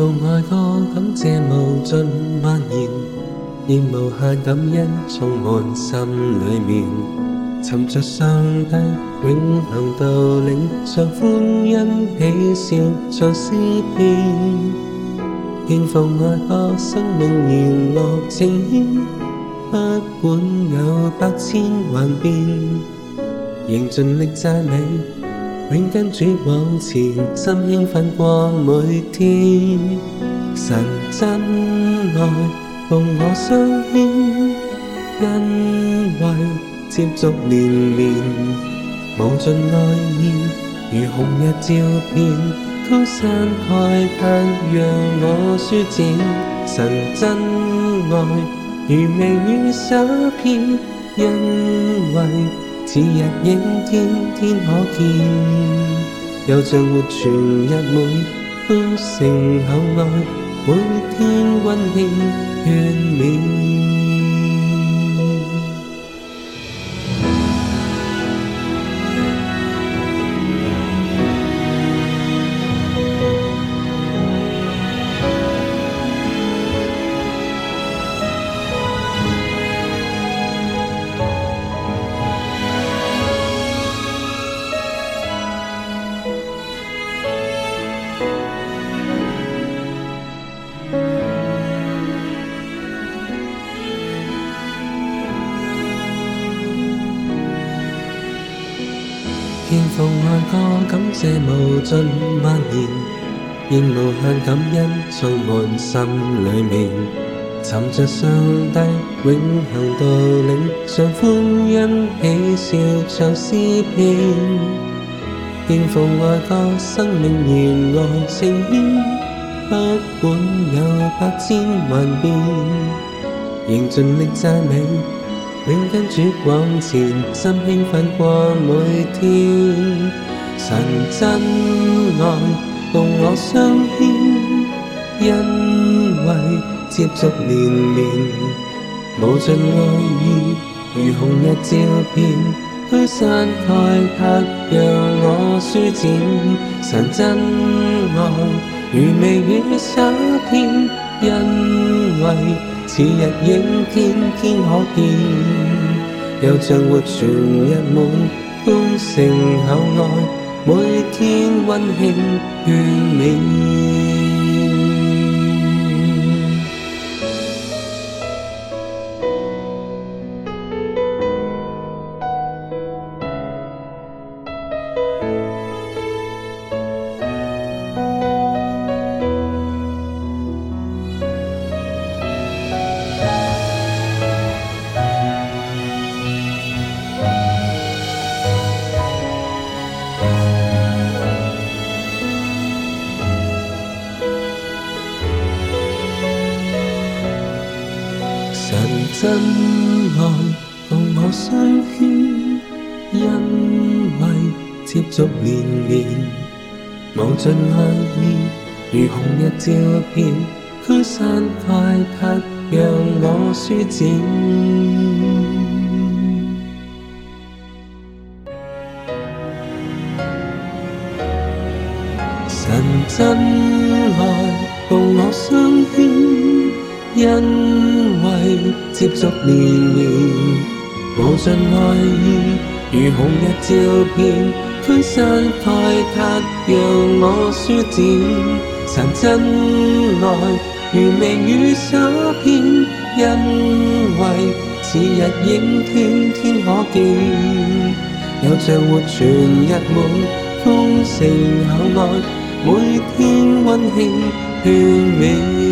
颂爱歌，感谢无尽蔓延，以无限感恩充满心里面。寻着上帝永恒道领，像欢欣喜笑像诗篇。敬奉爱歌，生命源落情牵，不管有百千幻变，仍尽力赞美。永跟主往前，心兴奋过每天。神真爱共我相牵，因为接触绵绵无尽爱意，如红日照遍，高山盖压让我舒展。神真爱如微雨洒遍，因为。似日影，天天可见，又像活存日，满心盛口外，每天温馨眷恋。天奉爱歌，感谢无尽默念，献无限感恩充满心里面，寻着上帝永恒道理，常欢欣喜笑唱诗篇。天奉爱歌，生命原来情意，不管有百千万变，仍尽力赞美。永跟主往前，心兴奋过每天。神真爱共我相牵，因为接触年绵无尽爱意，如红日照遍。驱散太客，让我舒展。神真爱如微雨洒遍，因为。似日影，天天可见；又像活全日，满欢声口爱，每天温馨完美。真爱共我相牵，因为接触年绵无尽爱意，如红日照片，驱散太息，让我舒展。神真爱共我相牵，因为。接续年年，无尽爱意如红日照遍，推山开塔让我舒展。神真爱，如微雨洒遍，因为似日影天天可见，有像活泉日满丰盛口岸，每天温馨劝勉。